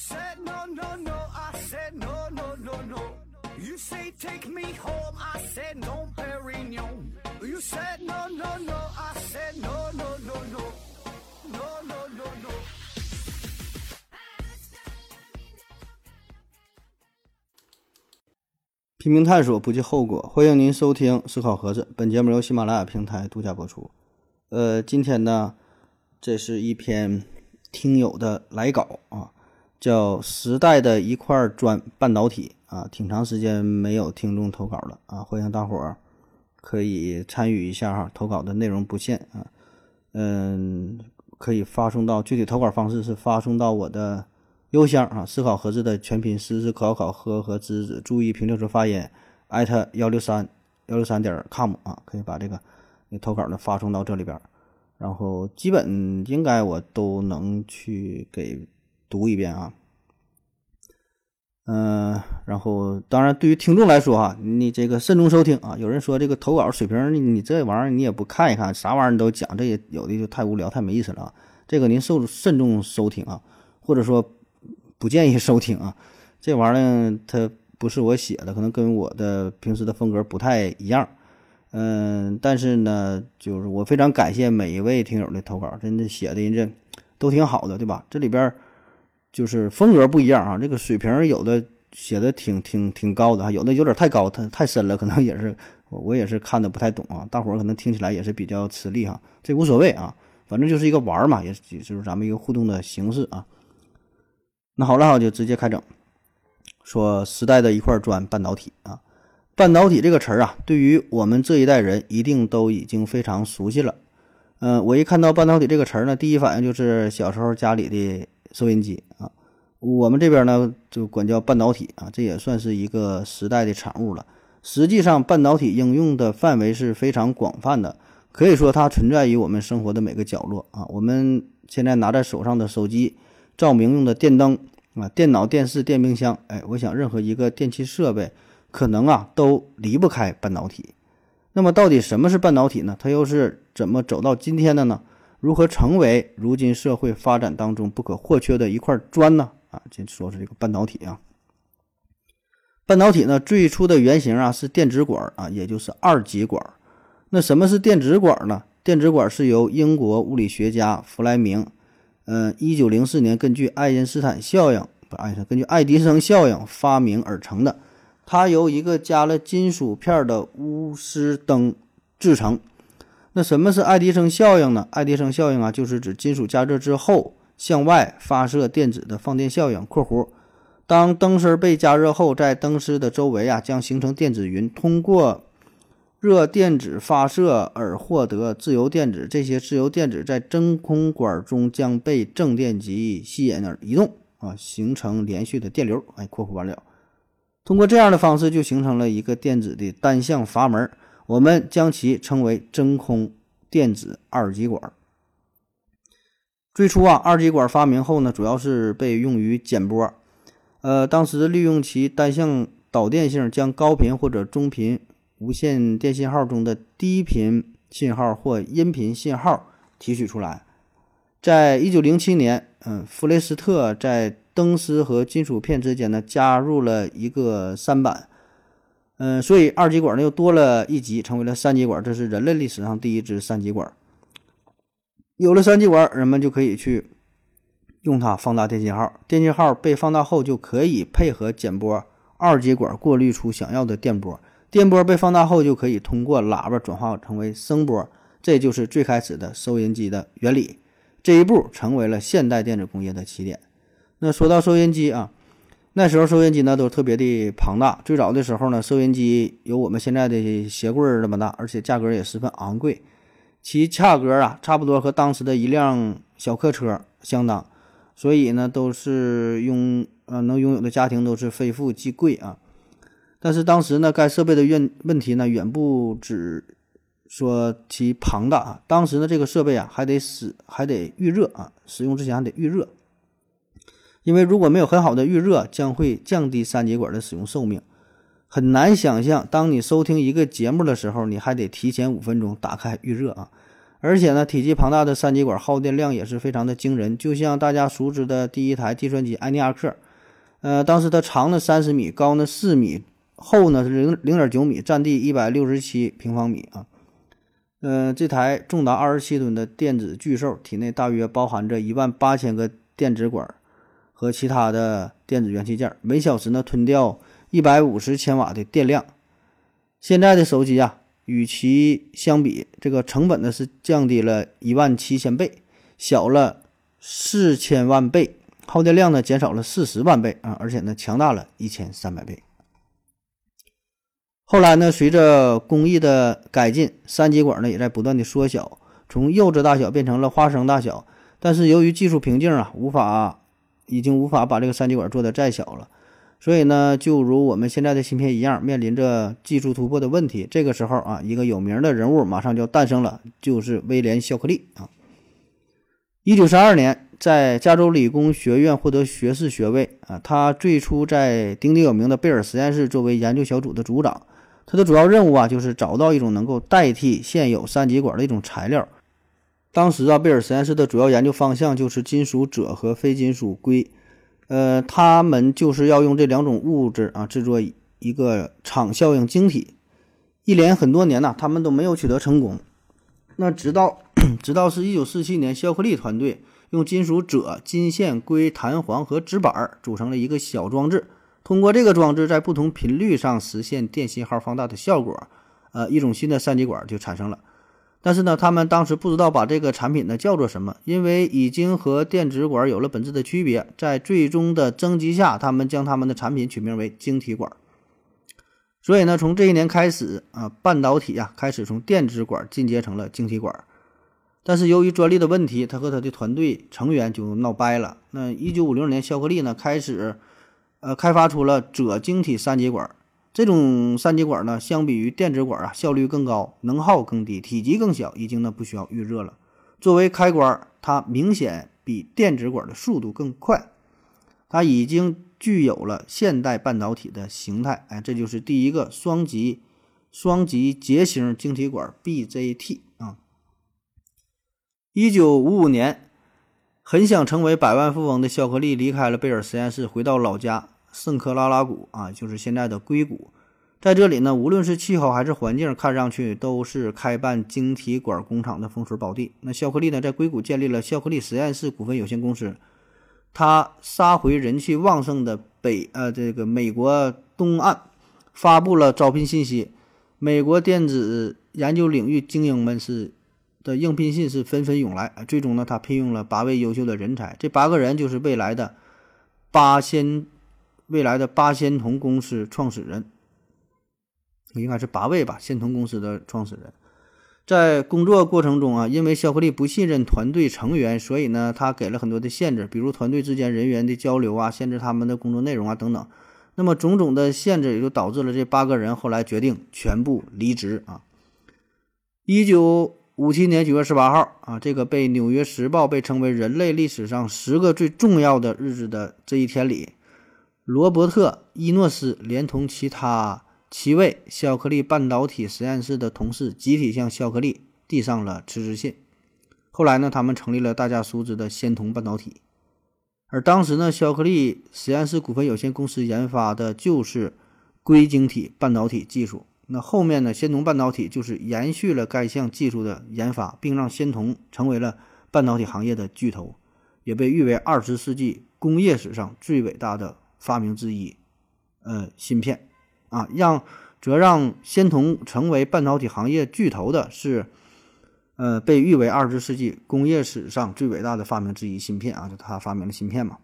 said no, no, no, I said no, no, no, no. You say take me home, I said no, Perignon. You said no, no, no, I said no, no, no, no. No, no, no, no. 拼命探索，不计后果。欢迎您收听《思考盒子》，本节目由喜马拉雅平台独家播出。呃，今天呢，这是一篇听友的来稿啊，叫《时代的一块砖半导体》啊，挺长时间没有听众投稿了啊，欢迎大伙儿可以参与一下哈，投稿的内容不限啊，嗯，可以发送到具体投稿方式是发送到我的。邮箱啊，思考盒子的全拼思思考考和和知子，注意平调时发音，艾特幺六三幺六三点 com 啊，可以把这个你投稿呢发送到这里边，然后基本应该我都能去给读一遍啊。嗯，然后当然对于听众来说哈，你这个慎重收听啊。有人说这个投稿水平，你你这玩意儿你也不看一看，啥玩意儿你都讲，这也有的就太无聊太没意思了啊。这个您受慎重收听啊，或者说。不建议收听啊，这玩意儿它不是我写的，可能跟我的平时的风格不太一样。嗯，但是呢，就是我非常感谢每一位听友的投稿，真的写的人这都挺好的，对吧？这里边就是风格不一样啊，这个水平有的写的挺挺挺高的，有的有点太高，太太深了，可能也是我我也是看的不太懂啊。大伙儿可能听起来也是比较吃力哈，这无所谓啊，反正就是一个玩嘛，也也就是咱们一个互动的形式啊。那好了，我就直接开整。说时代的一块砖，半导体啊，半导体这个词儿啊，对于我们这一代人一定都已经非常熟悉了。嗯，我一看到半导体这个词儿呢，第一反应就是小时候家里的收音机啊。我们这边呢就管叫半导体啊，这也算是一个时代的产物了。实际上，半导体应用的范围是非常广泛的，可以说它存在于我们生活的每个角落啊。我们现在拿在手上的手机。照明用的电灯啊，电脑、电视、电冰箱，哎，我想任何一个电器设备，可能啊都离不开半导体。那么，到底什么是半导体呢？它又是怎么走到今天的呢？如何成为如今社会发展当中不可或缺的一块砖呢？啊，先说说这个半导体啊。半导体呢，最初的原型啊是电子管啊，也就是二极管。那什么是电子管呢？电子管是由英国物理学家弗莱明。嗯，一九零四年根据爱因斯坦效应，不，爱因斯坦根据爱迪生效应发明而成的。它由一个加了金属片的钨丝灯制成。那什么是爱迪生效应呢？爱迪生效应啊，就是指金属加热之后向外发射电子的放电效应。（括弧）当灯丝被加热后，在灯丝的周围啊，将形成电子云，通过。热电子发射而获得自由电子，这些自由电子在真空管中将被正电极吸引而移动啊，形成连续的电流。哎，括弧完了。通过这样的方式，就形成了一个电子的单向阀门，我们将其称为真空电子二极管。最初啊，二极管发明后呢，主要是被用于减波，呃，当时利用其单向导电性，将高频或者中频。无线电信号中的低频信号或音频信号提取出来。在一九零七年，嗯，弗雷斯特在灯丝和金属片之间呢加入了一个三板，嗯，所以二极管呢又多了一级，成为了三极管。这是人类历史上第一支三极管。有了三极管，人们就可以去用它放大电信号。电信号被放大后，就可以配合减波，二极管过滤出想要的电波。电波被放大后，就可以通过喇叭转化成为声波，这就是最开始的收音机的原理。这一步成为了现代电子工业的起点。那说到收音机啊，那时候收音机呢都特别的庞大。最早的时候呢，收音机有我们现在的鞋柜儿那么大，而且价格也十分昂贵，其价格啊差不多和当时的一辆小客车相当，所以呢都是拥呃能拥有的家庭都是非富即贵啊。但是当时呢，该设备的问问题呢，远不止说其庞大啊。当时呢，这个设备啊，还得使还得预热啊，使用之前还得预热，因为如果没有很好的预热，将会降低三极管的使用寿命。很难想象，当你收听一个节目的时候，你还得提前五分钟打开预热啊。而且呢，体积庞大的三极管耗电量也是非常的惊人，就像大家熟知的第一台计算机埃尼阿克，呃，当时它长呢三十米，高呢四米，厚呢是零零点九米，占地一百六十七平方米啊。呃，这台重达二十七吨的电子巨兽，体内大约包含着一万八千个电子管和其他的电子元器件，每小时呢吞掉一百五十千瓦的电量。现在的手机啊。与其相比，这个成本呢是降低了一万七千倍，小了四千万倍，耗电量呢减少了四十万倍啊，而且呢强大了一千三百倍。后来呢，随着工艺的改进，三极管呢也在不断的缩小，从柚子大小变成了花生大小。但是由于技术瓶颈啊，无法已经无法把这个三极管做的再小了。所以呢，就如我们现在的芯片一样，面临着技术突破的问题。这个时候啊，一个有名的人物马上就诞生了，就是威廉·肖克利啊。一九三二年，在加州理工学院获得学士学位啊。他最初在鼎鼎有名的贝尔实验室作为研究小组的组长。他的主要任务啊，就是找到一种能够代替现有三极管的一种材料。当时啊，贝尔实验室的主要研究方向就是金属锗和非金属硅。呃，他们就是要用这两种物质啊制作一个场效应晶体，一连很多年呢，他们都没有取得成功。那直到直到是一九四七年，肖克利团队用金属锗、金线、硅、弹簧和纸板组成了一个小装置，通过这个装置在不同频率上实现电信号放大的效果，呃，一种新的三极管就产生了。但是呢，他们当时不知道把这个产品呢叫做什么，因为已经和电子管有了本质的区别。在最终的征集下，他们将他们的产品取名为晶体管。所以呢，从这一年开始啊，半导体呀开始从电子管进阶成了晶体管。但是由于专利的问题，他和他的团队成员就闹掰了。那一九五零年，肖克利呢开始呃开发出了锗晶体三极管。这种三极管呢，相比于电子管啊，效率更高，能耗更低，体积更小，已经呢不需要预热了。作为开关，它明显比电子管的速度更快。它已经具有了现代半导体的形态。哎，这就是第一个双极双极结型晶体管 BJT 啊。一九五五年，很想成为百万富翁的肖克利离开了贝尔实验室，回到老家。圣克拉拉谷啊，就是现在的硅谷，在这里呢，无论是气候还是环境，看上去都是开办晶体管工厂的风水宝地。那肖克利呢，在硅谷建立了肖克利实验室股份有限公司。他杀回人气旺盛的北呃这个美国东岸，发布了招聘信息。美国电子研究领域精英们是的应聘信是纷纷涌来。最终呢，他聘用了八位优秀的人才，这八个人就是未来的八仙。未来的八仙童公司创始人，应该是八位吧？仙童公司的创始人，在工作过程中啊，因为肖克利不信任团队成员，所以呢，他给了很多的限制，比如团队之间人员的交流啊，限制他们的工作内容啊等等。那么种种的限制，也就导致了这八个人后来决定全部离职啊。一九五七年九月十八号啊，这个被《纽约时报》被称为人类历史上十个最重要的日子的这一天里。罗伯特·伊诺斯连同其他七位肖克利半导体实验室的同事集体向肖克利递上了辞职信。后来呢，他们成立了大家熟知的仙童半导体。而当时呢，肖克利实验室股份有限公司研发的就是硅晶体半导体技术。那后面呢，仙童半导体就是延续了该项技术的研发，并让仙童成为了半导体行业的巨头，也被誉为二十世纪工业史上最伟大的。发明之一，呃，芯片，啊，让则让仙童成为半导体行业巨头的是，呃，被誉为二十世纪工业史上最伟大的发明之一——芯片啊，就他发明了芯片嘛。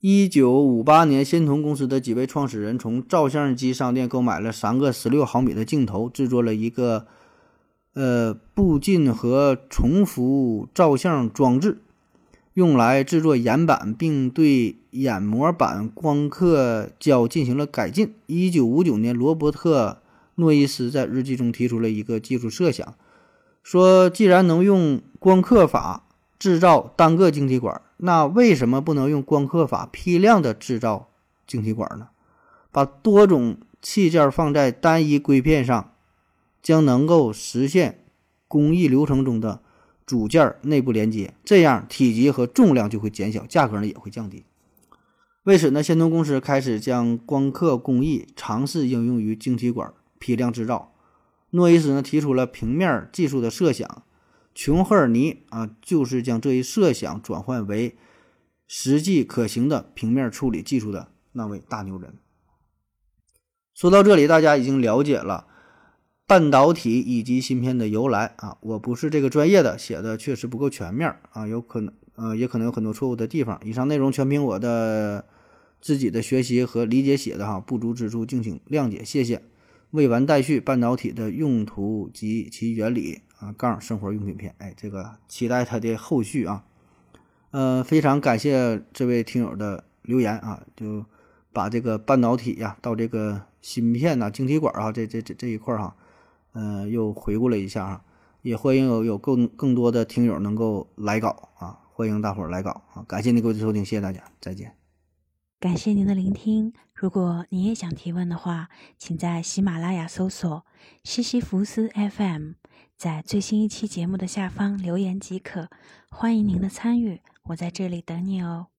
一九五八年，仙童公司的几位创始人从照相机商店购买了三个十六毫米的镜头，制作了一个，呃，步进和重复照相装置。用来制作眼板，并对眼膜板光刻胶进行了改进。一九五九年，罗伯特·诺伊斯在日记中提出了一个技术设想，说：“既然能用光刻法制造单个晶体管，那为什么不能用光刻法批量的制造晶体管呢？把多种器件放在单一硅片上，将能够实现工艺流程中的组件内部连接，这样体积和重量就会减小，价格呢也会降低。为此呢，仙童公司开始将光刻工艺尝试应用于晶体管批量制造。诺伊斯呢提出了平面技术的设想，琼赫尔尼啊就是将这一设想转换为实际可行的平面处理技术的那位大牛人。说到这里，大家已经了解了半导体以及芯片的由来啊。我不是这个专业的，写的确实不够全面啊，有可能呃也可能有很多错误的地方。以上内容全凭我的自己的学习和理解写的哈，不足之处敬请谅解，谢谢。未完待续，半导体的用途及其原理啊，杠生活用品篇，哎，这个期待它的后续啊。呃，非常感谢这位听友的留言啊，就把这个半导体呀，到这个芯片呐、晶体管啊，这这这这一块哈，呃，又回顾了一下哈。也欢迎有有更更多的听友能够来稿啊，欢迎大伙儿来稿啊。感谢您各位的收听，谢谢大家，再见。感谢您的聆听。如果你也想提问的话，请在喜马拉雅搜索“西西弗斯 FM”，在最新一期节目的下方留言即可。欢迎您的参与，我在这里等你哦。